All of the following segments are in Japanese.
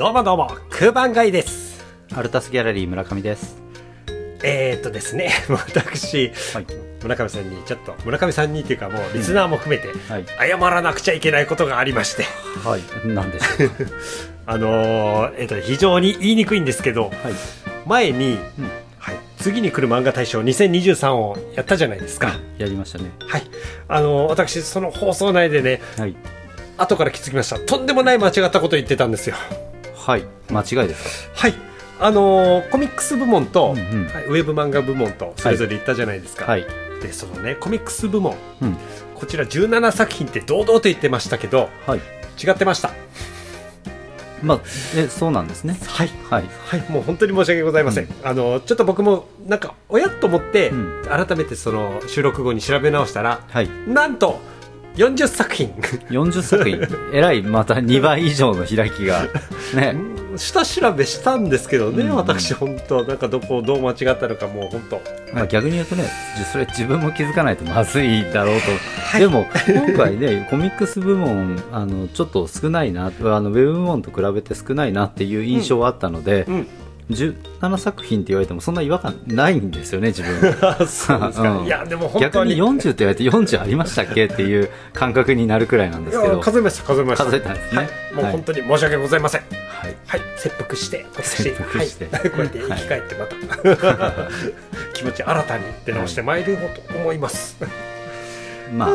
どうもどうも、空番街です。アルタスギャラリー村上です。えー、っとですね、私、はい。村上さんに、ちょっと、村上さんにっていうかもう、リスナーも含めて、はい。謝らなくちゃいけないことがありまして、はい。なんでしょうか？あのー、えーっと、非常に言いにくいんですけど、はい。前に、うん。はい、次に来る漫画大賞2023をやったじゃないですか。やりましたね。はい。あのー私、その放送内でね、はい。後から気づきました。とんでもない間違ったこと言ってたんですよ。はい。間違いですか？はい。あのーコミックス部門と、うんうんはいウェブ漫画部門とそれぞれ言ったじゃないですか、はい。でそのねコミックス部門うん。こちら17作品って堂々と言ってましたけどはい。違ってましたまあ、え、そうなんですね。はいはい。はいもう本当に申し訳ございません、うあのちょっと僕もなんかおやっと思って、うん改めてその収録後に調べ直したらはい。なんと40作品40作品。えらい、また2倍以上の開きが。ね。下調べしたんですけどね、うんうん私本当なんかどこをどう間違ったのかもう本当まあ逆に言うとね、じそれ自分も気づかないとまずいだろうと。はいでも、今回ね、コミックス部門、あの、ちょっと少ないな、あの、ウェブ部門と比べて少ないなっていう印象はあったので、うん17作品って言われてもそんな違和感ないんですよね、自分。うん。いやでも本当に。逆に40って言われて40ありましたっけっていう感覚になるくらいなんでいすけど。や数えました数えました。数えたんですね。はい、もう本当に申し訳ございません。はい。はい、切腹して、私、切腹して。はい、こうやって生き返って、また、気持ち新たに出直してまいりようと思います。ま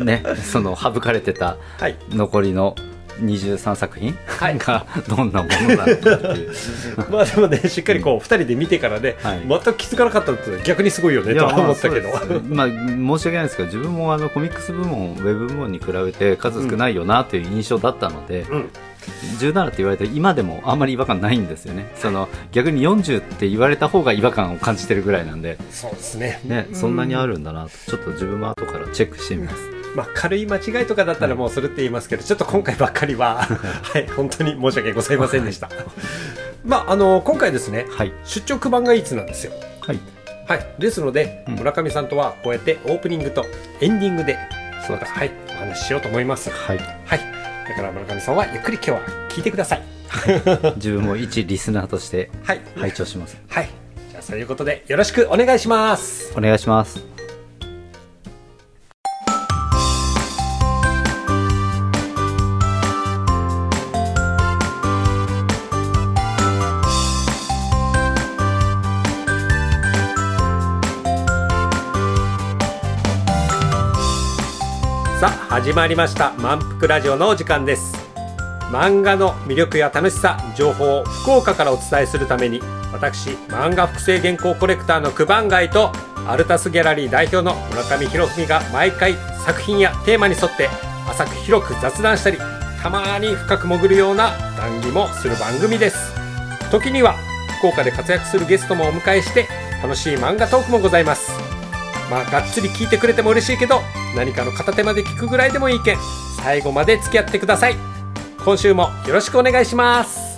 あ、ね、その省かれてたはい、残りの23作品？はい。がどんなものなのかっていう。まあでもね、しっかりこう、二人で見てからね、はい。全く気づかなかったって逆にすごいよね、とは思ったけど。まあまあ、申し訳ないですけど自分もあのコミックス部門ウェブ部門に比べて数少ないよなという印象だったので、うん、17って言われて今でもあんまり違和感ないんですよね。その逆に40って言われた方が違和感を感じてるぐらいなんで、そうですね。ね、そんなにあるんだなとちょっと自分も後からチェックしてみますまあ、軽い間違いとかだったらもうそれって言いますけど、ちょっと今回ばっかりは、はい、本当に申し訳ございませんでした。まあ、あの、今回ですね、はい出張九番がいつなんですよ。はいはい、ですので、うん村上さんとはこうやってオープニングとエンディングで、そうですはい、お話ししようと思います。はいはい。だから村上さんはゆっくり今日は聞いてください。自分も一リスナーとして はい。拝聴しますはい。じゃあそういうことでよろしくお願いします。お願いします始まりました。満腹ラジオのお時間です。漫画の魅力や楽しさ、情報を福岡からお伝えするために私漫画複製原稿コレクターの九番街とアルタスギャラリー代表の村上博文が毎回作品やテーマに沿って浅く広く雑談したりたまに深く潜るような談義もする番組です。時には福岡で活躍するゲストもお迎えして楽しい漫画トークもございます。まあがっつり聞いてくれても嬉しいけど何かの片手まで聞くぐらいでもいいけん最後まで付き合ってください。今週もよろしくお願いします。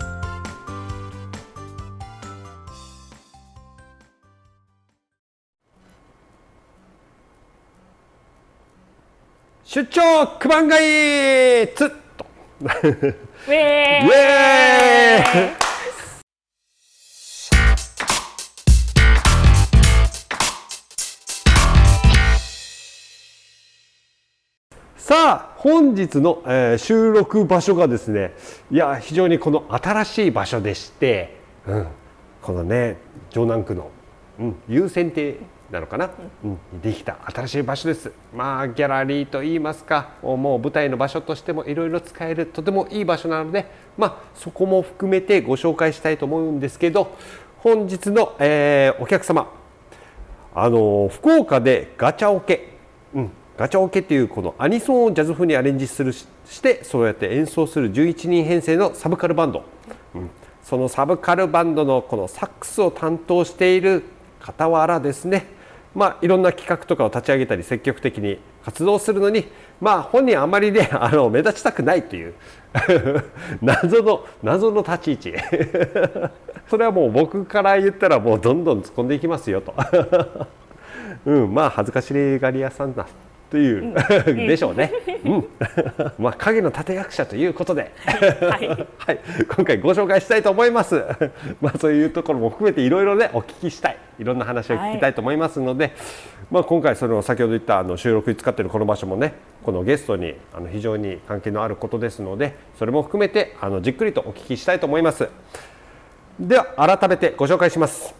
出張九番街つっと。ウェーイさあ本日の、えー収録場所がですねいや非常にこの新しい場所でして、うん、このね城南区の、うん、優先亭なのかな、うん、にできた新しい場所です。まあギャラリーといいますかもう舞台の場所としてもいろいろ使えるとてもいい場所なのでまあそこも含めてご紹介したいと思うんですけど本日の、えーお客様あの福岡でガチャオケ、うん、ガチャオケっていうこのアニソンをジャズ風にアレンジするししてそうやって演奏する11人編成のサブカルバンド、うん、そのサブカルバンドのこのサックスを担当している傍らですね。まあいろんな企画とかを立ち上げたり積極的に活動するのにまあ本人あまりね あの目立ちたくないという 謎の謎の立ち位置。それはもう僕から言ったらもうどんどん突っ込んでいきますよと。うん、まあ恥ずかしがり屋さんなという、でしょうね。うん、まあ影の立役者ということで、はい。はい、今回ご紹介したいと思います。まあそういうところも含めていろいろねお聞きしたい、いろんな話を聞きたいと思いますので、まあ今回その先ほど言ったあの収録に使っているこの場所もね、このゲストにあの非常に関係のあることですので、それも含めてあのじっくりとお聞きしたいと思います。では改めてご紹介します。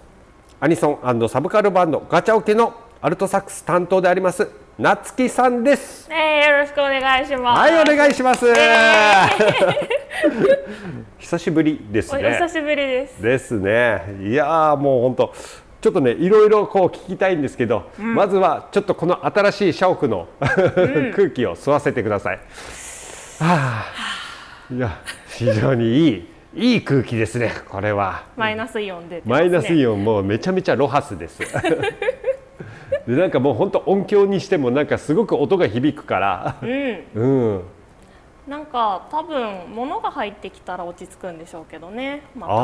アニソンサブカルバンドガチャオケのアルトサックス担当であります夏木さんです。えー、よろしくお願いします。はい、お願いします。え 久しぶりですおね。久しぶりです。ですね。いやーもう本当ちょっとねいろいろこう聞きたいんですけど、まずはちょっとこの新しい社屋の 空気を吸わせてください。はあ、いや非常にいいいい空気ですね。これは。マイナスイオンで、マイナスイオン。オンもうめちゃめちゃロハスです。でなんかもう本当音響にしてもなんかすごく音が響くから、うん。うん、なんか多分物が入ってきたら落ち着くんでしょうけどね。またあー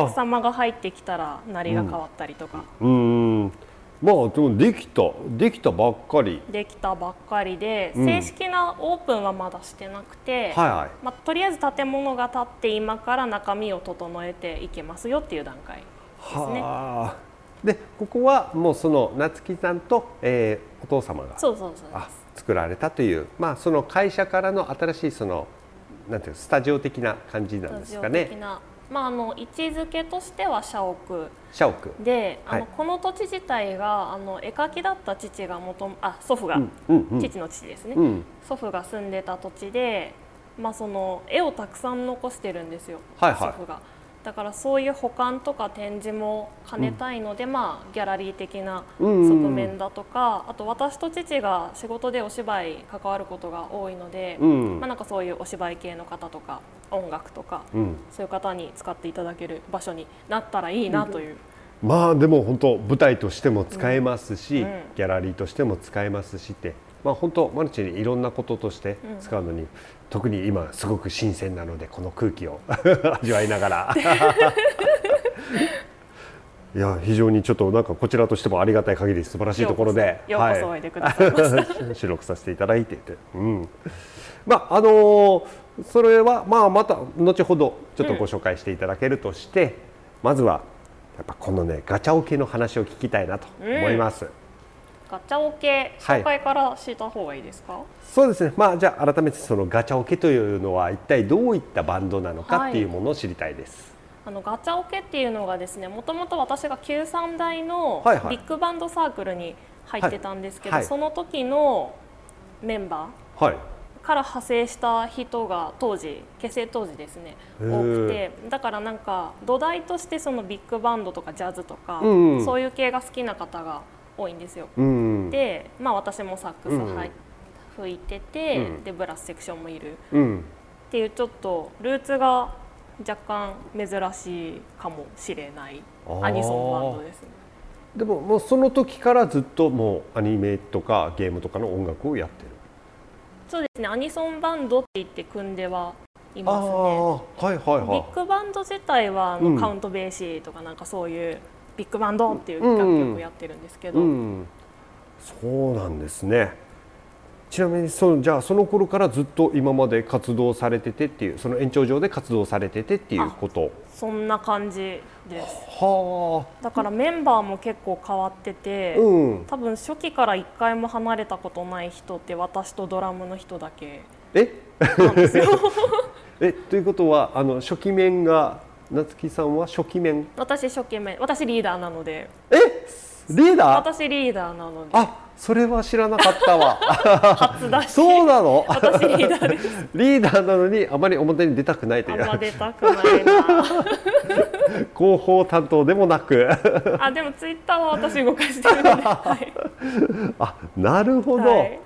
お客様が入ってきたら鳴りが変わったりとか。うん、まあでもできたできたばっかり。できたばっかりで、うん正式なオープンはまだしてなくて、はいはい。まあ、とりあえず建物が建って今から中身を整えていけますよっていう段階ですね。はあ。でここはもうその夏木さんと、えーお父様がそうそうそうあ作られたというまあその会社からの新しいそのなんていうのスタジオ的な感じなんですかね。な、まあ、あの位置づけとしては社屋社屋。で、あのはいこの土地自体があの絵描きだった父が元々あ祖父が、うんうんうん。父の父ですね、うん。祖父が住んでた土地で、まあ、その絵をたくさん残してるんですよ、はいはい祖父が。だからそういう保管とか展示も兼ねたいので、まあ、ギャラリー的なうん側面だとか、あと私と父が仕事でお芝居関わることが多いので、うん。まあ、なんかそういうお芝居系の方とか音楽とか、うん。そういう方に使っていただける場所になったらいいなという、まあでも本当舞台としても使えますし、うん。うんギャラリーとしても使えますしって、まあ本当マルチにいろんなこととして使うのに、特に今すごく新鮮なのでこの空気を 味わいながら。いや非常にちょっとなんかこちらとしてもありがたい限り素晴らしいところでようこそおいでくださいました。収録させていただいていて、うん、まああのーそれはまあまた後ほどちょっとご紹介していただけるとして、まずはやっぱこのねガチャオケの話を聞きたいなと思います。ガチャオケはい紹介からした方がいいですか、そうですね。まあじゃあ改めてそのガチャオケというのは一体どういったバンドなのかっていうものを知りたいです。あのガチャオケっていうのがですねもともと私が九三大のはいはい。ビッグバンドサークルに入ってたんですけど、はい。はい。その時のメンバはい。ーから派生した人が当時結成当時ですね多くてだからなんか土台としてそのビッグバンドとかジャズとか、うんうん。そういう系が好きな方が多いんですよ。うん。で、まあ、私もサックスうんはい吹いてて、うんでブラスセクションもいるっうん。ていうちょっとルーツが若干珍しいかもしれないアニソンバンドですね。でももうその時からずっともうアニメとかゲームとかの音楽をやってる。そうですねアニソンバンドって言って組んではいあますね。あはいはいビはッグバンド自体はあの、うんカウントベーシーとかなんかそういうビッグバンドっていう楽曲をやってるんですけい。ど、うん。そうなんですね。ちなみにそのじゃあその頃からずっと今まで活動されててっていうその延長上で活動されててっていうこと。そんな感じですはだからメンバーも結構変わってて、あ。うん。多分初期から一回も離れたことない人って私とドラムの人だけえ？なんですよえということはあの初期面が夏木さんは初期面？私初期目私リーダーなので。え？リーダー？私リーダーなので。あそれは知らなかったわ。初出し。そうなの？私リーダーです。リーダーなのにあまり表に出たくないといあんまう出たくないな。広報担当でもなく。あでもツイッターは私動かしてるので、はい。あなるほど、はい。あ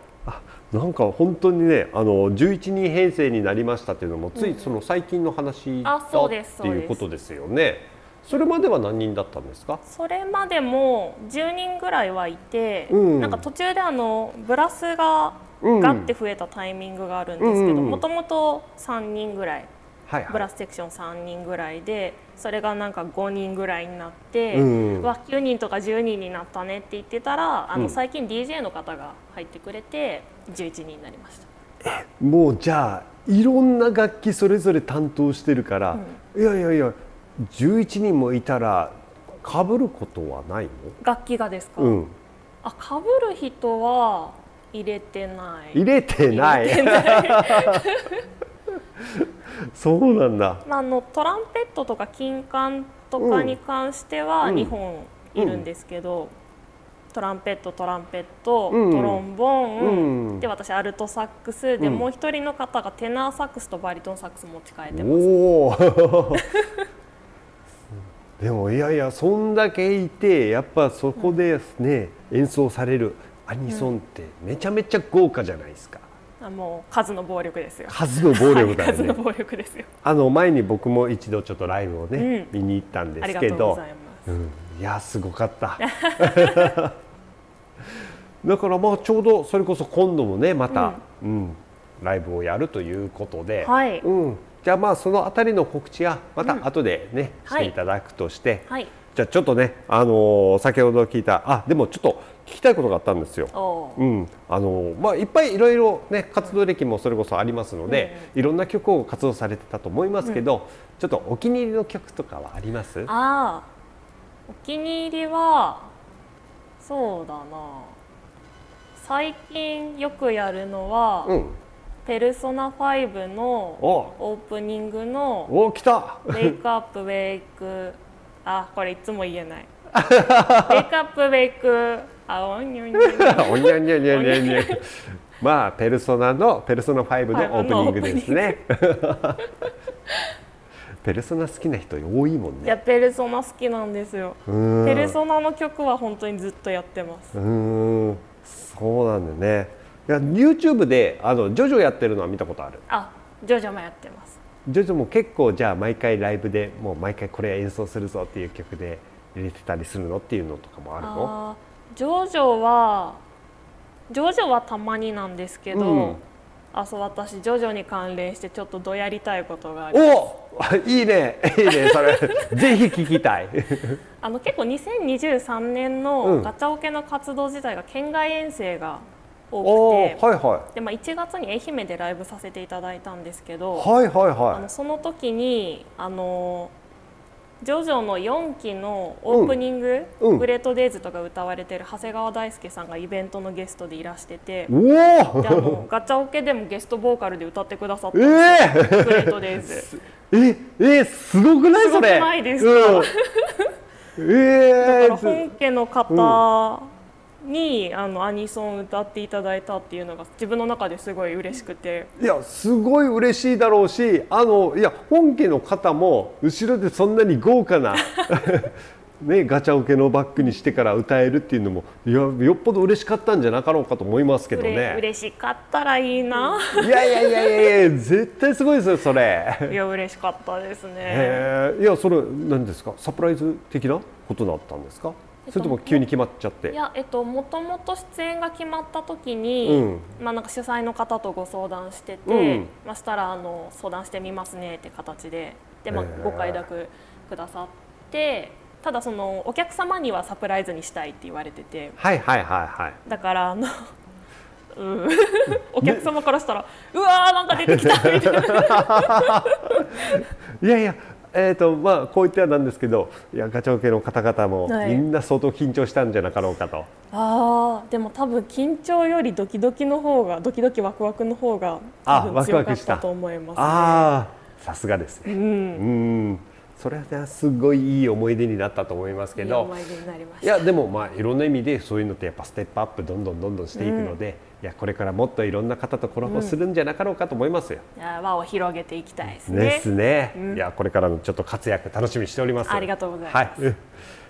なんか本当にねあの11人編成になりましたっていうのもついその最近の話だあっていうことですよね。それまでは何人だったんですか？それまでも10人ぐらいはいて、うん。なんか途中であのブラスがうん。ガッて増えたタイミングがあるんですけどもともと3人ぐらいはいはい。ブラスセクション3人ぐらいでそれがなんか5人ぐらいになって、うん。わ9人とか10人になったねって言ってたらあの、うん。最近 DJ の方が入ってくれて11人になりました。もうじゃあいろんな楽器それぞれ担当してるから、いやいやいや11人もいたら被ることはないの？楽器がですか、うん。あ被る人は入れてない。入れてない。入れてない そうなんだ。まあ、あのトランペットとか金管とかに関してはうん。2本いるんですけど、トランペットトランペット、うん。トロンボーン、うん。で私アルトサックスで、うん。もう一人の方がテナーサックスとバリトンサックス持ち替えてます。でもいやいやそんだけいてやっぱそこでね、演奏されるアニソンってめちゃめちゃ豪華じゃないですか、あもう数の暴力ですよ。数の暴力だよね。はい数の暴力ですよ。あの前に僕も一度ちょっとライブをね、うん。見に行ったんですけど。い。うん、いやすごかった。だからまあちょうどそれこそ今度もねまた、うん。ライブをやるということで、はい。うん、じゃあまあそのあたりの告知はまた後でね、はい。していただくとして、はい。じゃあちょっとね、あのー先ほど聞いたあでもちょっと聞きたいことがあったんですよ。う。ん。あのーまあ、いっぱいいろいろ、ね、活動歴もそれこそありますので、いろんな曲を活動されてたと思いますけど、ちょっとお気に入りの曲とかはあります？ああ。お気に入りはそうだな。最近よくやるのは、うん、ペルソナ5のお。オープニングのお来た「ウェイクアップウェイク」あこれいつも言えない「ウェイクアップウェイク」あおんにょんにょんにょん おにゃにゃにゃにゃにゃまあペルソナのペルソナ5のオープニングですね。ペルソナ好きな人多いもんね。いやペルソナ好きなんですよペルソナの曲は本当にずっとやってますうんそうなんだよね。いや YouTube であのジョジョやってるのは見たことある。あジョジョもやってますジョジョも結構じゃあ毎回ライブでもう毎回これ演奏するぞっていう曲で入れてたりするのっていうのとかもあるの？ジョジョはジョジョはたまになんですけど、うん。あそう私ジョジョに関連してちょっとどやりたいことがあります。おいいね。いいねそれ。ぜひ聞きたい。あの結構2023年うんのガチャオケの活動自体が県外遠征がお多ーくて、はいはでまあ、1月に愛媛でライブさせていただいたんですけど、いはいはい。あはのその時にあのジョジョの4期のオープニング「うん。うん。グレート・デイズ」とか歌われてる長谷川大輔さんがイベントのゲストでいらしててい。おおであのガチャオケでもゲストボーカルで歌ってくださったんえですよ、えグレート・デイズ。ええすごくないそれ。すごくないですか？うん、えだえから本家の方に、あのアニソン歌っていただいたっていうのが自分の中ですごい嬉しくて。いやすごい嬉しいだろうしあのいや本家の方も後ろでそんなに豪華な ねガチャオケのバックにしてから歌えるっていうのもいやよっぽど嬉しかったんじゃなかろうかと思いますけどね。嬉しかったらいいな。いやいやいやいやいや絶対すごいですよそれ。いや嬉しかったですね。いやそれ何ですか？サプライズ的なことだったんですか、えっとそれとも急に決まっちゃって？いやえっともともと出演が決まった時に、うん。まあなんか主催の方とご相談してて、うん。まあしたらあの相談してみますねって形ででまあご快諾くださってただそのお客様にはサプライズにしたいって言われててはいはいはいはい。だからあの うん。お客様からしたら、うわーなんか出てきたみたいな。いやいやえーとまあ、こう言ってはなんですけどいやガチャオケの方々もはい。みんな相当緊張したんじゃなかろうかと、あーでも多分緊張よりドキドキの方がドキドキワクワクの方があ多分強かったた。と思います、ね、ああさすがですね。うん。うん。それはねすごいいい思い出になったと思いますけいいど思いやでもまあいろんな意味でそういうのってやっぱステップアップどんどんどんどんしていくので、いやこれからもっといろんな方とコラボするんじゃなかろうかと思いますよ。いや輪を広げていきたいですね。ですね、うん。いやこれからのちょっと活躍楽しみにしております。ありがとうございます。はい。うん。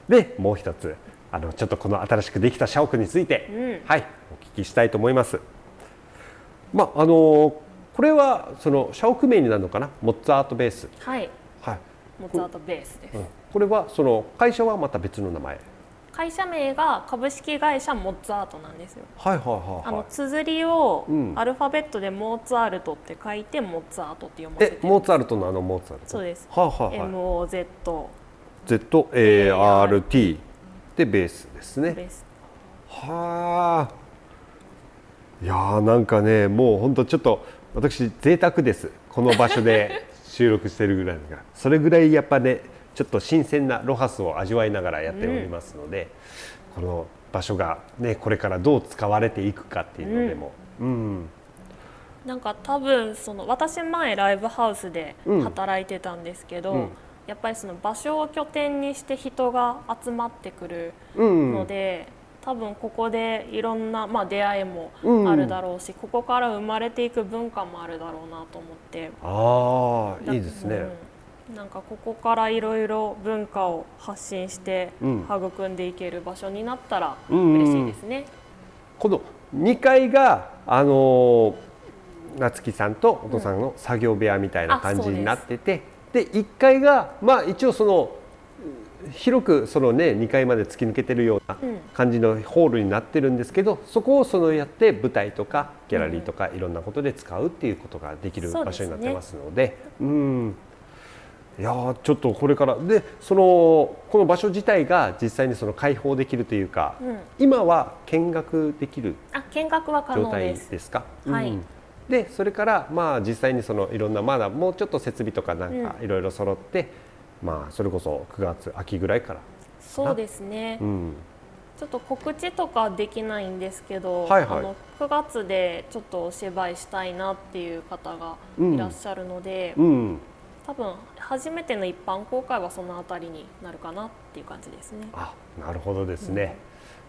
でもう一つあのちょっとこの新しくできた社屋について、うん。はい。お聞きしたいと思います。まああのこれはその社屋名になるのかな？モッツァートベース。はい。はい、モッツァートベースです、うん。これはその会社はまた別の名前会社名が株式会社モッツァートなんですよ。はいはいはいあのはい綴りをうん。アルファベットでモーツァルトって書いてモッツァートって読ませてえるモーツァルトのあのモーツァルト。そうです。はいはいはい。MOZ ZART でベースですね。です。はあ。いやーなんかねもうほんとちょっと私贅沢です。この場所で収録してるぐらいだから。それぐらいやっぱねちょっと新鮮なロハスを味わいながらやっておりますので、この場所がねこれからどう使われていくかっていうのでも、うん。なんか多分その私前ライブハウスでうん。働いてたんですけど、うん。やっぱりその場所を拠点にして人が集まってくるうん。ので、多分ここでいろんな、まあ、出会いもうん。あるだろうし、ここから生まれていく文化もあるだろうなと思って。あいいですね、うんなんかここからいろいろ文化を発信してうん。育んでいける場所になったらうんうんうん。嬉しいですね。この2階があのー夏木さんとお父さんの作業部屋みたいな感じになってて、で1階がまあ一応その広くそのね2階まで突き抜けてるようなうん。感じのホールになってるんですけどそこをそのやって舞台とかギャラリーとかいろんなことで使うっていうことができる場所になってますのでうんいやーちょっとこれから。でそのこの場所自体が実際にその開放できるというか、うん。今は見学できる状態能です。か？はい。うん。でそれからまあ実際にそのいろんなまだもうちょっと設備とかなんかうん。いろいろ揃って、まあそれこそ9月秋ぐらいから、そうですね。うん、ちょっと告知とかできないんですけど、はいはい。あの9月でちょっとお芝居したいなっていう方がいらっしゃるので、うん、多分初めての一般公開はそのあたりになるかなっていう感じですね。あなるほどですね。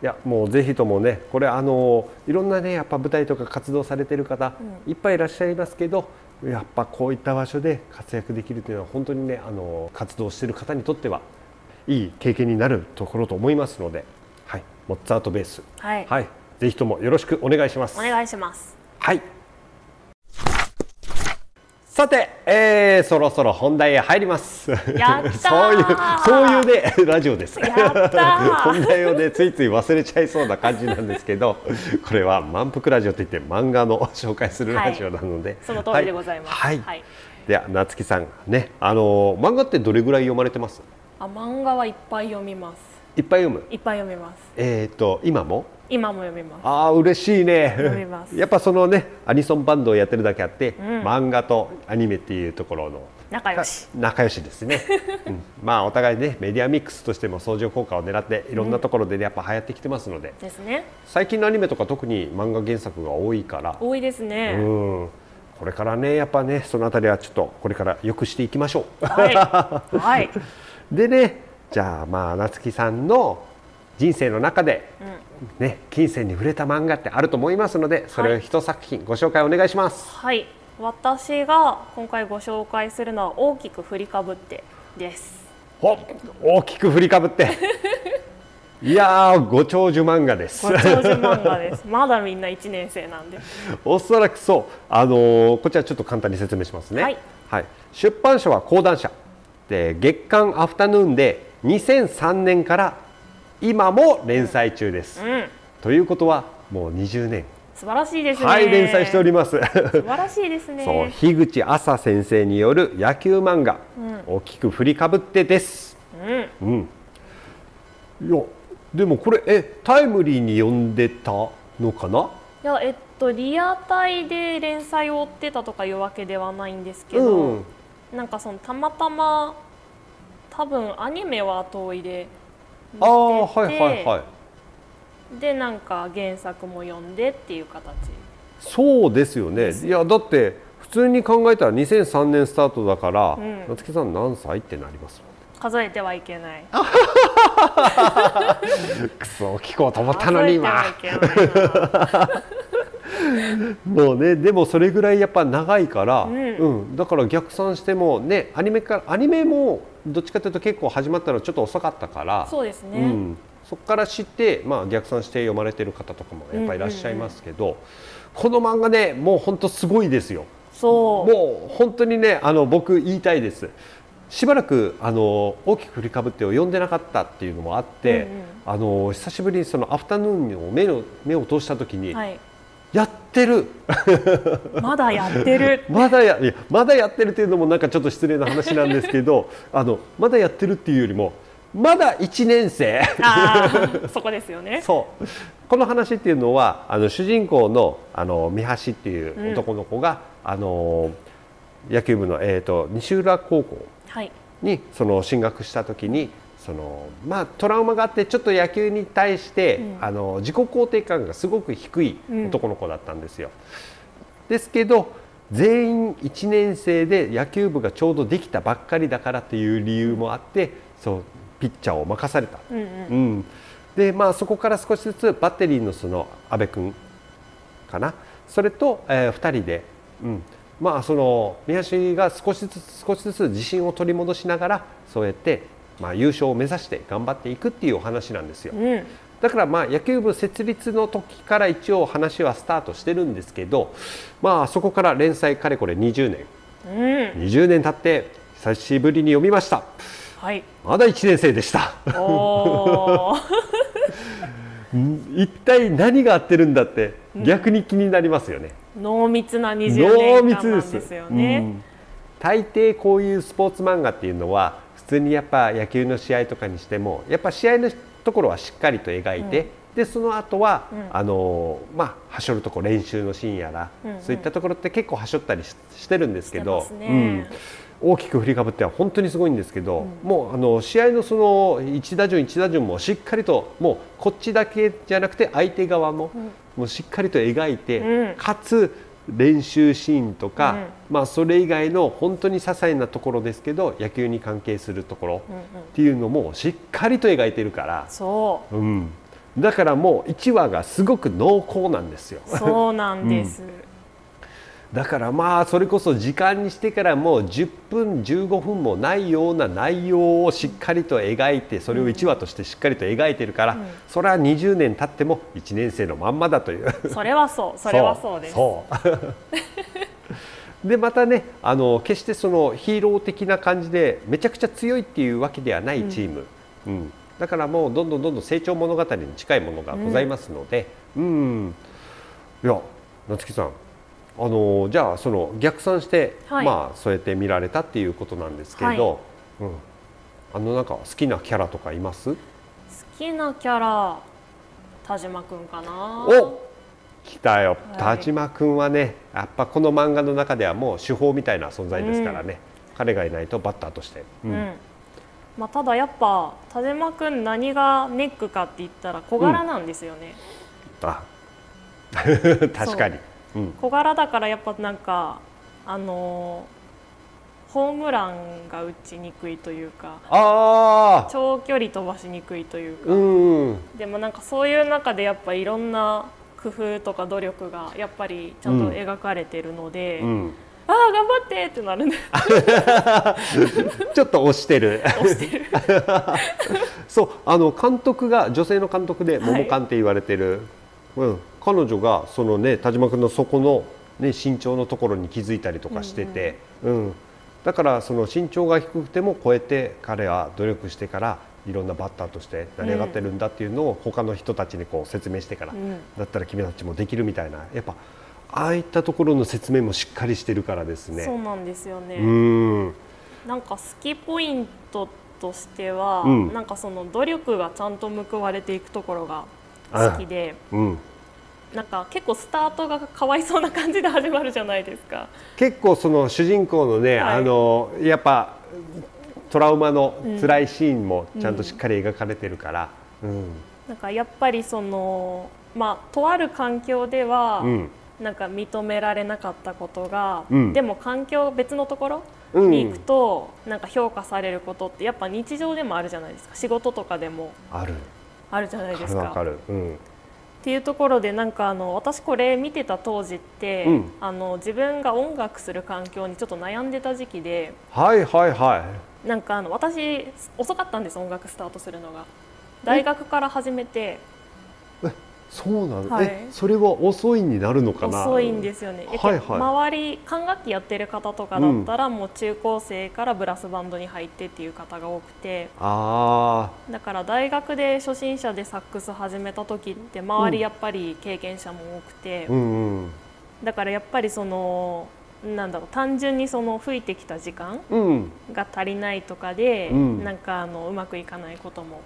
いやもうぜひともねこれあのいろんなねやっぱ舞台とか活動されてる方、いっぱいいらっしゃいますけどやっぱこういった場所で活躍できるというのは本当にねあの活動している方にとってはいい経験になるところと思いますので、はい、モッツァートベースはい、はい、ぜひともよろしくお願いします。お願いします。はい。さて、えー、そろそろ本題へ入ります。やったー そういうそういうね ラジオです。やったー 本題をねついつい忘れちゃいそうな感じなんですけど、これは満腹ラジオといって漫画の紹介するラジオなので、その通りでございます。はい。はい。では夏木さんね、あの漫画ってどれぐらい読まれてます？あ漫画はいっぱい読みます。いっぱい読む？いっぱい読みます。えっ、と今も？今も読みます。ああ嬉しいね読みます やっぱそのねアニソンバンドをやってるだけあって、ん漫画とアニメっていうところの仲良し。仲良しですね、うん、まあお互いねメディアミックスとしても相乗効果を狙っていろんなところでねやっぱ流行ってきてますので、ですね。最近のアニメとか特に漫画原作が多いから、多いですね。うんこれからねやっぱねそのあたりはちょっとこれからよくしていきましょう。はい。はい。でねじゃあまあ夏木さんの人生の中で、ね金銭に触れた漫画ってあると思いますのでそれを一作品ご紹介お願いします。はい。私が今回ご紹介するのは大きく振りかぶってです。ほ大きく振りかぶって いやーご長寿漫画ですご長寿漫画です。まだみんな1年生なんで。おそらくそうあのーこちらちょっと簡単に説明しますねはい、出版社は講談社で月刊アフタヌーンで2003年から今も連載中です、うん。ということはもう20年。素晴らしいですね。はい連載しております。素晴らしいですね。そう樋口朝先生による野球漫画、大きく振りかぶってです。うん。うん。いやでもこれえタイムリーに読んでたのかな？いやえっとリアタイで連載を追ってたとかいうわけではないんですけど、うん。なんかそのたまたま多分アニメは後追いでああはいはいはい。でなんか原作も読んでっていう形。そうですよね。いやだって普通に考えたら2003年スタートだから、ん。夏木さん何歳ってなります？数えてはいけない。くそ聞こうと思ったのに今。もうねでもそれぐらいやっぱ長いから、んうん。だから逆算してもねアニメからアニメもどっちかというと結構始まったのちょっと遅かったからそうですね、うん、そこから知って、まあ、逆算して読まれてる方とかもやっぱりいらっしゃいますけど、この漫画ねもう本当すごいですよ。そう。もう本当にねあの僕言いたいです。しばらくあの大きく振りかぶってを読んでなかったっていうのもあって、うんうん。あの久しぶりにそのアフタヌーンを目の目を通した時に、はいやってる。まだやってる。まだやいやまだやってるっていうのもなんかちょっと失礼な話なんですけど あのまだやってるっていうよりもまだ1年生。ああそこですよね。そう。この話っていうのはあの主人公のあの三橋っていう男の子が、あの野球部の、えー、と西浦高校はい。にその進学した時にそのまあトラウマがあってちょっと野球に対して、うん。あの自己肯定感がすごく低い男の子だったんですよ。ですけど全員1年生で野球部がちょうどできたばっかりだからっていう理由もあってそうピッチャーを任された。うんうん。うん、でまあそこから少しずつバッテリーのその阿部君かな。それと、え2人で、うん、まあその宮橋が少しずつ少しずつ自信を取り戻しながらそうやって、まあ、優勝を目指して頑張っていくっていうお話なんですよ。うんだからまあ野球部設立の時から一応話はスタートしてるんですけど、まあそこから連載かれこれ20年、うん20年経って久しぶりに読みました。はいまだ1年生でした。一体何が合ってるんだって逆に気になりますよね。濃密な20濃年。間なんですすよねうん大抵こういうスポーツ漫画っていうのは普通にやっぱ野球の試合とかにしてもやっぱ試合のところはしっかりと描いて、でその後は、うん。あのまあはしょるとこ練習のシーンやら、うんうん。そういったところって結構はしょったりししてるんですけどね。うん、大きく振りかぶっては本当にすごいんですけど、もうあの試合のその一打順一打順もしっかりともうこっちだけじゃなくて相手側も、もうしっかりと描いて、うん。かつ練習シーンとか、うまあそれ以外の本当に些細なところですけど野球に関係するところうんうん。っていうのもしっかりと描いてるから、そう。ん、だからもう1話がすごく濃厚なんですよ。うそうなんです、だからまあそれこそ時間にしてからもう10分15分もないような内容をしっかりと描いてそれを1話としてしっかりと描いてるから、それは20年経っても1年生のまんまだという。それはそうそれはそうです。そう でまたねあの決してそのヒーロー的な感じでめちゃくちゃ強いっていうわけではないチーム、うん。だからもうどんどんどんどん成長物語に近いものがございますので、うん。いや夏木さんあのじゃあその逆算して、はい。まあそうやって見られたっていうことなんですけど、うん、あのなんか好きなキャラとかいます？好きなキャラ田島くんかな。お来たよ、はい。田島君はねやっぱこの漫画の中ではもう手法みたいな存在ですからね、彼がいないとバッターとして、ううん。んまあ、ただやっぱ田島くん何がネックかって言ったら小柄なんですよね、あ。確かに。うん、小柄だからやっぱなんかあのーホームランが打ちにくいというかああ長距離飛ばしにくいというか、うんでもなんかそういう中でやっぱいろんな工夫とか努力がやっぱりちゃんと描かれてるので、うん。ああ頑張ってってなるんで ちょっと押してる。押してる。そうあの監督が女性の監督ではい桃監って言われてる、うん、彼女がそのね田島君のそこの、ね、身長のところに気づいたりとかしてて、うん。だからその身長が低くてもこうやって彼は努力してからいろんなバッターとして成り上がってるんだっていうのを他の人たちにこう説明してから、うん。だったら君たちもできるみたいな。やっぱああいったところの説明もしっかりしてるからですね。そうなんですよね、うん。なんか好きポイントとしては、うん。なんかその努力がちゃんと報われていくところが好きでうんなんか結構スタートがかわいそうな感じで始まるじゃないですか。結構その主人公のね、はい。あのやっぱトラウマの辛いシーンもちゃんとしっかり描かれてるから、うん。なんかやっぱりそのまあとある環境では、うん。なんか認められなかったことが、うん。でも環境別のところうん。に行くと、なんか評価されることってやっぱ日常でもあるじゃないですか。仕事とかでも。ある。あるじゃないですか。わかる、うん、っていうところでなんかあの私これ見てた当時って、うん。あの自分が音楽する環境にちょっと悩んでた時期ではいはいはなんかあの私遅かったんです音楽スタートするのが。大学から始めていそうなの、はい。えそれは遅いになるのかな？遅いんですよね、えはいはい。周り管楽器やってる方とかだったら、もう中高生からブラスバンドに入ってっていう方が多くて。あだから大学で初心者でサックス始めた時って周りやっぱり経験者も多くて、あうんうん。だからやっぱりそのなんだろう単純にその吹いてきた時間うん。が足りないとかで、うん。なんかあのうまくいかないことも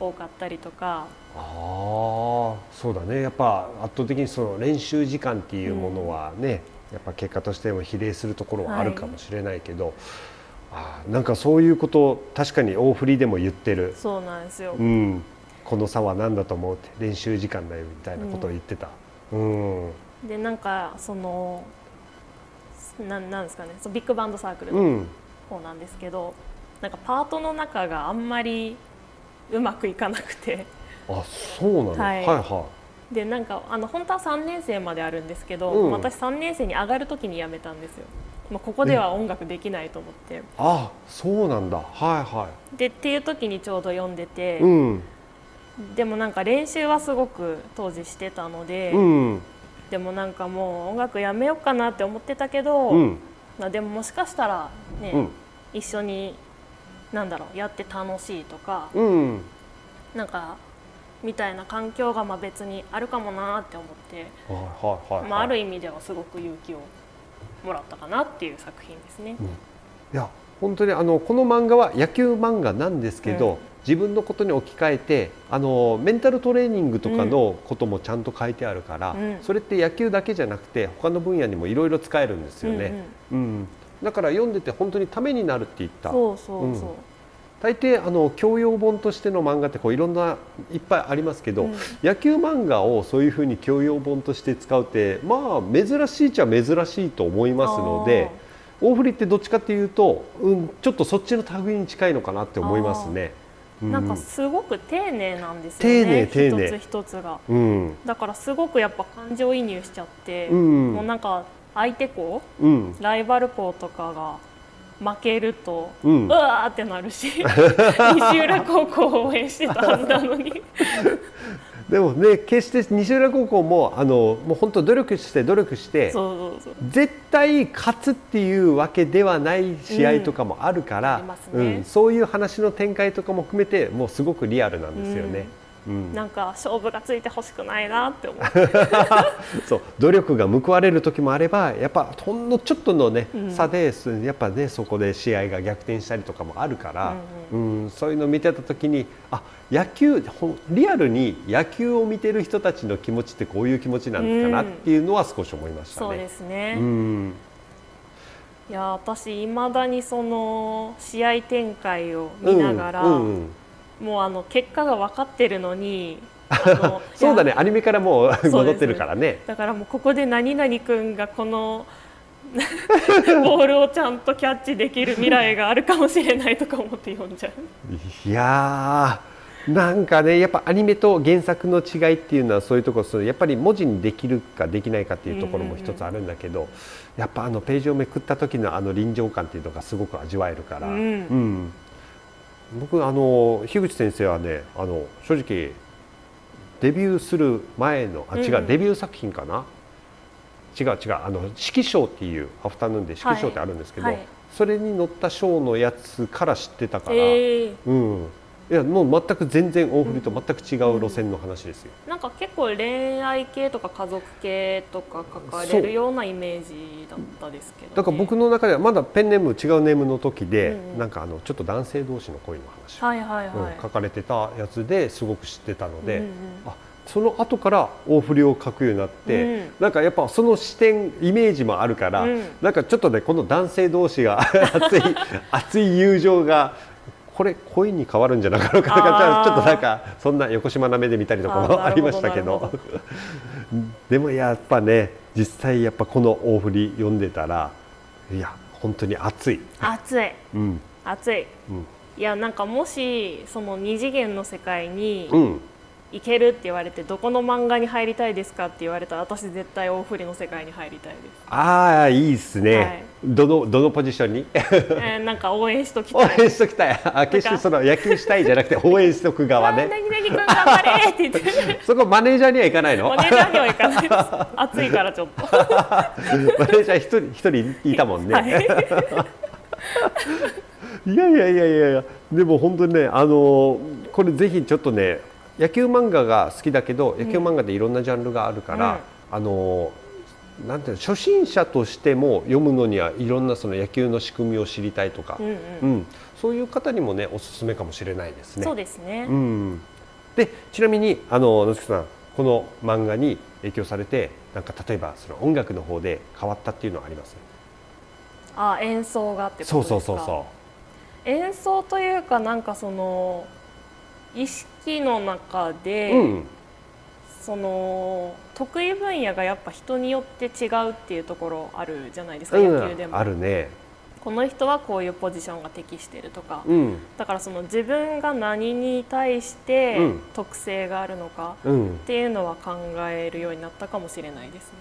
多かったりとか、ああそうだね。やっぱ圧倒的にその練習時間っていうものはね、やっぱ結果としても比例するところはあるかもしれないけど、あーなんかそういうこと確かに大振りでも言ってる、そうなんですよ。うん、この差は何だと思うって練習時間だよみたいなことを言ってた。うん。でなんかそのなんなんですかね。そのビッグバンドサークルのうん。方なんですけど、なんかパートの中があんまりうまくいかなくてあそうなの、はい。はいはでなんかあの本当は3年生まであるんですけど、うん。私3年生に上がる時に辞めたんですよ。もうここでは音楽できないと思って。あそうなんだ。はいはでっていう時にちょうど読んでてい、うん。でもなんか練習はすごく当時してたので、うん。でもなんかもう音楽やめようかなって思ってたけど、うん。まあ、でももしかしたらね、うん。一緒になんだろうやって楽しいとか、うん。なんかみたいな環境がまあ別にあるかもなって思って、はいはいまあ、ある意味ではすごく勇気をもらったかなっていう作品ですね。いや本当にあのこの漫画は野球漫画なんですけど、うん。自分のことに置き換えてあのメンタルトレーニングとかのこともちゃんと書いてあるから、うん。それって野球だけじゃなくて他の分野にもいろいろ使えるんですよね、うん。だから読んでて本当にためになるって言った。そうそうそう、うん大抵あの教養本としての漫画ってこういろんないっぱいありますけど、うん。野球漫画をそういうふうに教養本として使うってまあ珍しいっちゃ珍しいと思いますので大振りってどっちかっていうと、うん、ちょっとそっちの類に近いのかなって思いますね。うなんかすごく丁寧なんですよね。丁寧丁寧。一つ一つが。うん。だからすごくやっぱ感情移入しちゃって、うん。もうなんか相手校うん。ライバル校とかが負けると、ううんわーってなるし 西浦高校を応援してたはずなのに。でもね決して西浦高校もあのもう本当努力して努力して絶対勝つっていうわけではない試合とかもあるから、うん。ね。うん。そういう話の展開とかも含めてもうすごくリアルなんですよね。うんなんか勝負がついてほしくないなって思う。そう努力が報われる時もあればやっぱほんのちょっとの、ねうん。差です。やっぱねそこで試合が逆転したりとかもあるから、うんそういうのを見てた時にあ野球リアルに野球を見てる人たちの気持ちってこういう気持ちなんだかなっていうのは少し思いましたね。そうですね、うん。いや私いまだにその試合展開を見ながら、うんうんもうあの結果が分かってるのに そうだね。アニメからもうす。戻ってるからね。だからもうここで何々君がこの ボールをちゃんとキャッチできる未来があるかもしれないとか思って読んじゃう。いやーなんかねやっぱアニメと原作の違いっていうのはそういうところやっぱり文字にできるかできないかっていうところも一つあるんだけど、やっぱあのページをめくった時のあの臨場感っていうのがすごく味わえるから、うん。うん僕あの樋口先生はねあの正直デビューする前のあ違う、うんうん。デビュー作品かな？違う違うあの指揮賞っていうアフタヌーンで指揮賞ってあるんですけど、はいはい。それに載った賞のやつから知ってたから。えー。うん、いやもう全く全然大振りと全く違う路線の話ですよ。なんか結構恋愛系とか家族系とか書かれるようなイメージだったですけど、ね、だから僕の中ではまだペンネーム違うネームの時で、うんうん。なんかあのちょっと男性同士の恋の話、はいはいはい、うん書かれてたやつですごく知ってたので、うんうん。あその後から大振りを書くようになって、うん。なんかやっぱその視点イメージもあるから、うん。なんかちょっとねこの男性同士が 熱い熱い友情がこれ恋に変わるんじゃなかろうかとかちょっとなんかそんな横島な目で見たりとかもありましたけど。でもやっぱね実際やっぱこの大振り読んでたらいや本当に熱い。熱い。うん。熱い。うん。いやなんかもしその二次元の世界にうんいけるって言われてどこの漫画に入りたいですかって言われたら私絶対大振りの世界に入りたいです、ああいいですね、はい。どのどのポジションに？えーなんか応援しときた応い援しときたい。あ決してその野球したいじゃなくて 応援しとく側ね。何々君頑張れって言って。そこマネージャーには行かないの？マネージャーには行かない。です暑いからちょっと。マネージャー一人一人いたもんね、はい。いやいやいやいやでも本当にねあのこれぜひちょっとね野球漫画が好きだけど野球漫画でいろんなジャンルがあるから、あのなんていうの初心者としても読むのにはいろんなその野球の仕組みを知りたいとか、うんうん。うん。そういう方にもねおすすめかもしれないですね。そうですね、うん、でちなみにあの野月さんこの漫画に影響されてなんか例えばその音楽の方で変わったっていうのはあります？あ演奏がってことそうですか？そうそうそ演奏というかなんかその意識の中で、う、うん、その得意分野がやっぱ人によって違うっていうところあるじゃないですか、野球でうん、も。あるね、この人はこういうポジションが適してるとか、うん。だからその自分が何に対してうん。特性があるのかうん。っていうのは考えるようになったかもしれないですね。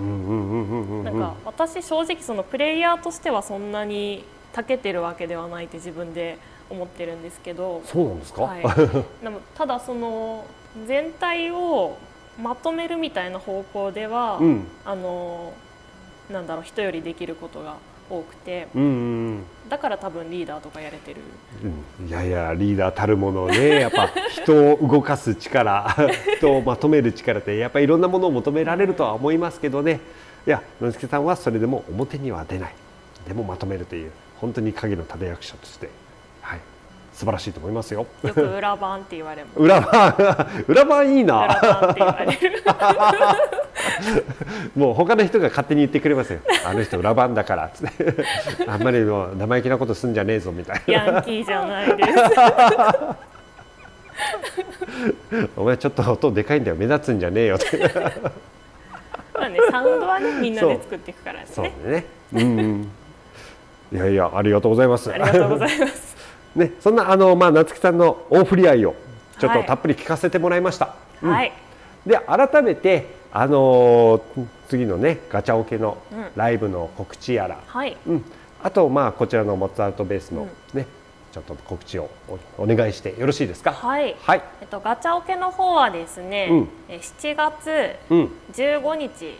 うんうんうんうんうん。なんか私正直そのプレイヤーとしてはそんなに長けてるわけではないって自分で思ってるんですけど、そうなんですか、はい、でもただその全体をまとめるみたいな方向では、うん。あのなんだろう人よりできることが多くて。うんうんだから多分リーダーとかやれてる。うん。いやいやリーダーたるものね。やっぱ人を動かす力 人をまとめる力ってやっぱりいろんなものを求められるとは思いますけどね。いや野之助さんはそれでも表には出ない。でもまとめるという本当に影の立役者として、はい、素晴らしいと思いますよ。よく裏番って言われます。裏番？裏番いい裏な もう他の人が勝手に言ってくれますよ。あの人裏番だから。つってあんまりもう生意気なことすんじゃねえぞみたいな。ヤンキーじゃないです。お前ちょっと音でかいんだよ。目立つんじゃねえよ。っ てまあねサウンドはねみんなで作っていくからですそうね。うん。いやいやありがとうございます。ありがとうございますねそんなあのまあ夏木さんの大振り合いをちょっとはいたっぷり聞かせてもらいました。うんはいで改めてあのー次のねガチャオケのうんライブの告知やら、はいうん、あとまあこちらのモッツァルトベースのうんね、ちょっと告知をおお願いしてよろしいですか？はいはい。えっとガチャオケの方はですね、うんえ7月うん。15日、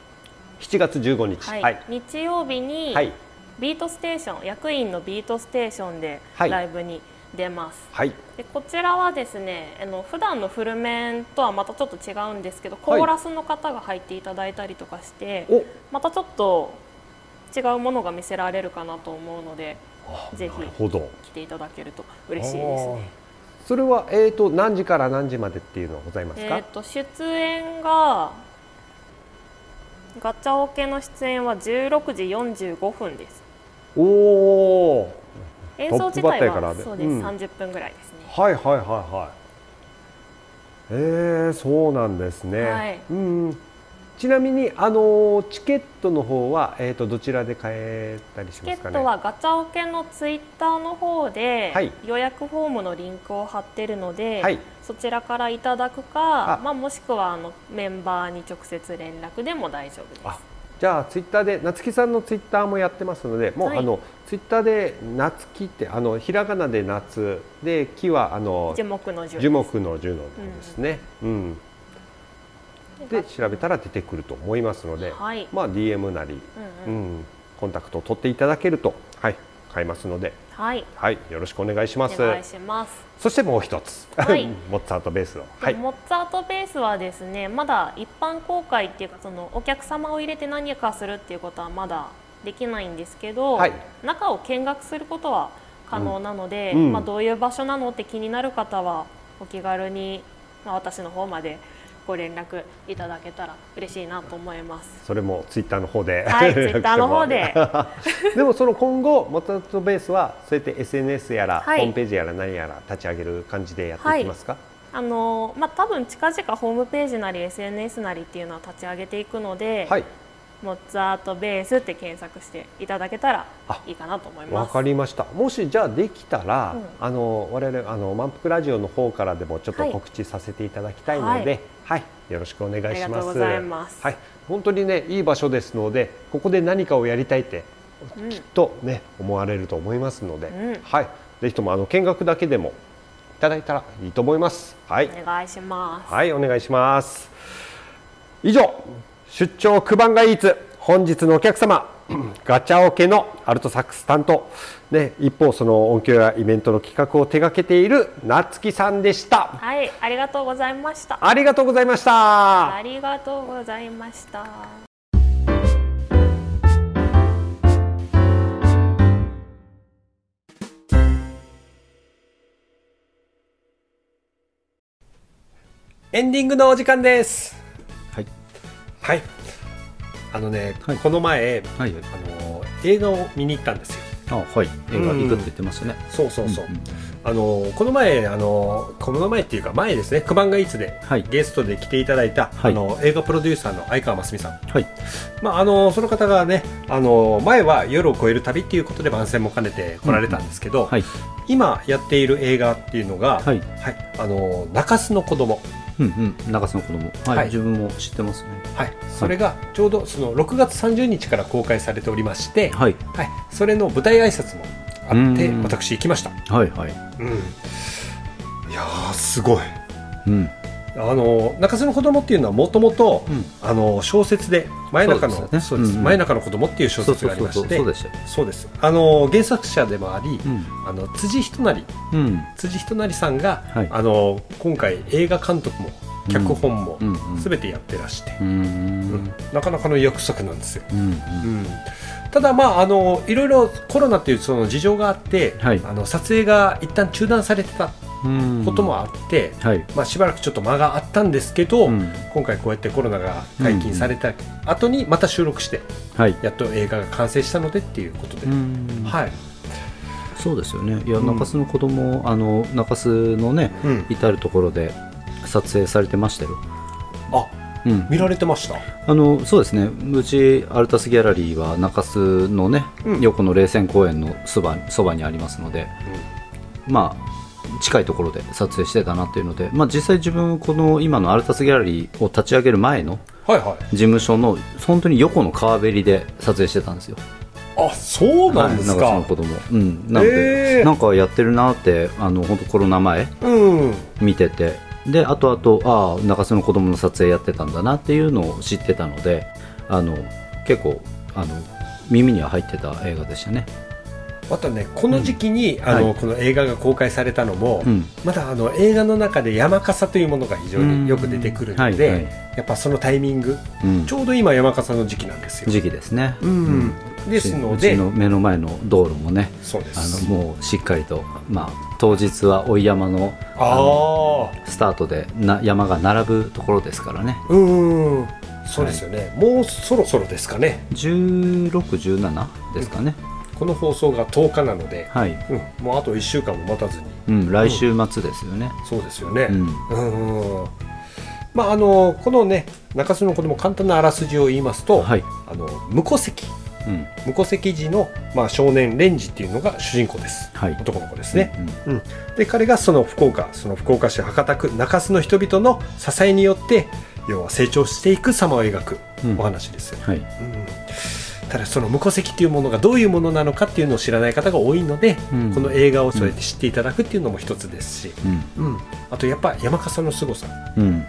7月15日。はいはい。日曜日に、はい。ビートステーション役員のビートステーションではいライブに出ます、はい。でこちらはですねあの普段のフルメンとはまたちょっと違うんですけどコーラスの方が入っていただいたりとかして、お。またちょっと違うものが見せられるかなと思うのでぜひ。来ていただけると嬉しいですね。それはえっ、と何時から何時までっていうのはございますか？えー、と出演がガチャオケの出演は16時45分ですおお演奏自体はそうです、うん。30分ぐらいですね。はいはいはいはい。えー、そうなんですね、はい。うんちなみにあのチケットの方はえっ、とどちらで買えたりしチケますかね？ットはガチャオケのツイッターの方ではい。予約フォームのリンクを貼ってるので、はい。そちらからいただくかあ。まあ、もしくはあのメンバーに直接連絡でも大丈夫です。あじゃあツイッターで夏木さんのツイッターもやってますのでもう、はい。あのツイッターで夏木ってあのひらがなで夏で木はあの樹木の樹樹木の樹の方ですね、うん。で調べたら出てくると思いますので、はい。まあ DM なり、うんうん。うん、コンタクトを取っていただけると、はい、買えますので、はい。はい、よろしくお願いします。お願いします。そしてもう一つ、はい。モッツァルトベースの、はい、モッツァルトベースはですねまだ一般公開っていうかそのお客様を入れて何かするっていうことはまだできないんですけど、はい。中を見学することは可能なので、うん。うん。まあ、どういう場所なのって気になる方はお気軽に、まあ、私の方までご連絡いただけたら嬉しいなと思います。それもツイッターの方で、はい ツイッターの方で。でもその今後モッツァルトベースはそうやって SNS やら、はい。ホームページやら何やら立ち上げる感じでやっていきますか？あのまあ、多分近々ホームページなり SNS なりっていうのは立ち上げていくので、はい、モッツァートベースって検索していただけたらあいいかなと思います。わかりました。もしじゃあできたら、うんあの我々あの満腹ラジオの方からでもちょっとはい告知させていただきたいので、はい、よろしくお願いします。ありがとうございますはい、本当にねいい場所ですので、ここで何かをやりたいってうんきっとね思われると思いますので、うんはい、ぜひともあの見学だけでもいただいたらいいと思います。はい。お願いします。はい、お願いします。以上、出張九番がイーツ、本日のお客様、ガチャオケのアルトサックス担当、ね、一方その音響やイベントの企画を手掛けている夏木さんでした。はい、ありがとうございました。ありがとうございました。ありがとうございました。エンディングのお時間です。はい。はい。あのね、はい。この前、はい。あの映画を見に行ったんですよ。あはい。映画行くって言ってましたね、そうそうそう。んんあのこの前あのこの前っていうか前ですね、九番がイーツではい。ゲストで来ていただいた、はい。あの映画プロデューサーの相川真澄さん。はい。まああのその方がね、あの前は夜を越える旅っていうことで番宣も兼ねて来られたんですけど、はい。今やっている映画っていうのが、はい。あの中洲の子供。うんうん中洲の子供はい、はい自分も知ってますねはい。それがちょうどその6月30日から公開されておりまして、はいはい。それの舞台挨拶もあってうん私行きました。はいはいうん。いやーすごい。うんあの中洲の子供っていうのはもともと小説で真夜中のそうですよね。そうです。うんうん真夜中の子供っていう小説がありましてそうです。あの原作者でもあり、うん。あの辻仁成。うん。辻仁成さんが、はい。あの今回映画監督も脚本もすべてやってらして、ううんん。なかなかの役作なんですよ、うん。うんただまああのいろいろコロナっていうその事情があって、はい。あの撮影が一旦中断されてたうんこともあって、はい。まあ、しばらくちょっと間があったんですけど、うん。今回こうやってコロナが解禁された後にまた収録してはい。やっと映画が完成したのでっていうことで、うん。はい、そうですよね。いやうん中洲の子供あの中洲のねうん、至る所で撮影されてましたよ。あうん。見られてました？あのそうですね。うちアルタスギャラリーは中洲のね、うん。横の霊泉公園のそばそばにありますので、まあ近いところで撮影してたなっていうので、まあ、実際自分この今のアルタスギャラリーを立ち上げる前のはいはい。事務所の本当に横の川べりで撮影してたんですよ。あそうなんですはい、か、長洲の子供。うん。なので、へー。なんかやってるなってあの本当コロナ前うん。見ててであとあとああ中洲の子供の撮影やってたんだなっていうのを知ってたのであの結構あの耳には入ってた映画でしたね。またねこの時期に、あのはい。この映画が公開されたのも、うん。まだあの映画の中で山笠というものが非常によく出てくるので、うんはいはい。やっぱそのタイミングうん。ちょうど今山笠の時期なんですよ、時期ですね、うんですのうでちの目の前の道路もねそうであすのもうしっかりと、まあ、当日は追い山のあのスタートでな山が並ぶところですからね。あうんそうですよね、もうそろそろですかね。1617ですかね、この放送が10日なので、はい、うん、もうあと1週間も待たずに。うん、来週末ですよね、そうですよね、うん。うんうんまああのこのね中洲の子供簡単なあらすじを言いますと、はい。あの無戸籍。うん無戸籍児の、まあ、少年レンジっていうのが主人公です、はい。男の子ですね、うんうん。で彼がその福岡その福岡市博多区中洲の人々の支えによって要は成長していく様を描くうん。お話ですよ、はい。うん。ただその無戸籍っていうものがどういうものなのかっていうのを知らない方が多いので、うん。この映画をそうやって知っていただくっていうのも一つですし、うん。うん。あとやっぱ山笠の凄さ、うん。うん、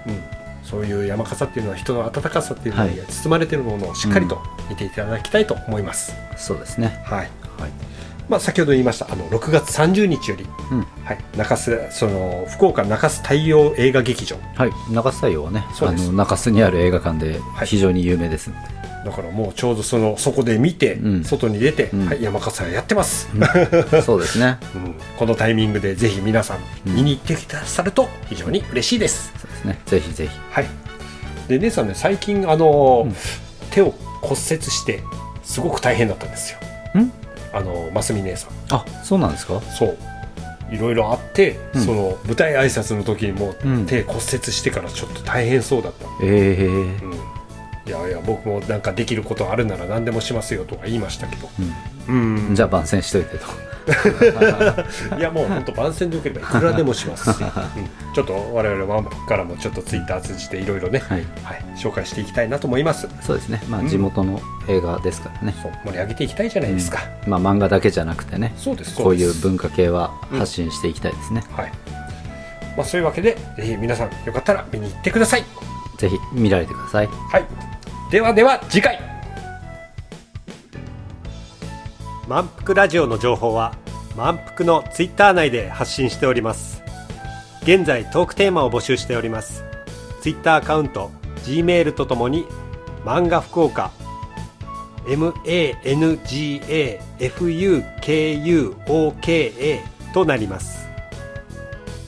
そういう山笠っていうのは人の温かさっていうのにはい。包まれているものをしっかりと見ていただきたいと思います、そうですね。はい。はいまあ、先ほど言いましたあの6月30日より、うん。はい、中洲その福岡中洲太陽映画劇場。はい。中洲太陽はねあそうです。の中洲にある映画館ではい。非常に有名です、だからもうちょうどそのそこで見て、うん。外に出て、うん。はい、山笠やってます、そうですね。うん。このタイミングでぜひ皆さんうん。見に行ってくださると非常に嬉しいです、そうですね。ぜひぜひ。はい。で姉さんね最近あの、うん。手を骨折してすごく大変だったんですよ。ん？あのますみ姉さん。あそうなんですか？そう。いろいろあって、うん。その舞台挨拶の時にもううん。手骨折してからちょっと大変そうだった、ええうん。いやいや僕もなんかできることあるなら何でもしますよとか言いましたけど。うん。じゃあ番宣しといてといやもう本当番宣でよければいくらでもしますし、うん、ちょっと我々ワンプからもちょっとツイッター通じていろいろね、はい。はい、紹介していきたいなと思います。そうですね。まあうん。地元の映画ですからね、そう。盛り上げていきたいじゃないですか、まあ漫画だけじゃなくてね。そうですこそういう文化系は発信していきたいですね、はい。まあ、そういうわけでぜひ皆さんよかったら見に行ってください。ぜひ見られてください。はい。ではでは次回満腹ラジオの情報は満腹のツイッター内で発信しております。現在トークテーマを募集しております。ツイッターアカウント G メールとともに漫画福岡 MANGAFUKUOKA となります。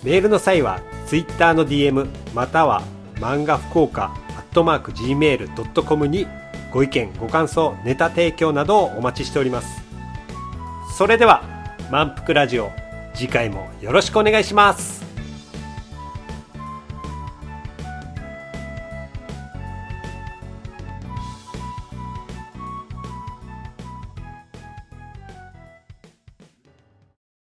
メールの際はツイッターの DM または漫画福岡アットマーク Gmail.com にご意見ご感想ネタ提供などをお待ちしております。それでは満腹ラジオ次回もよろしくお願いします。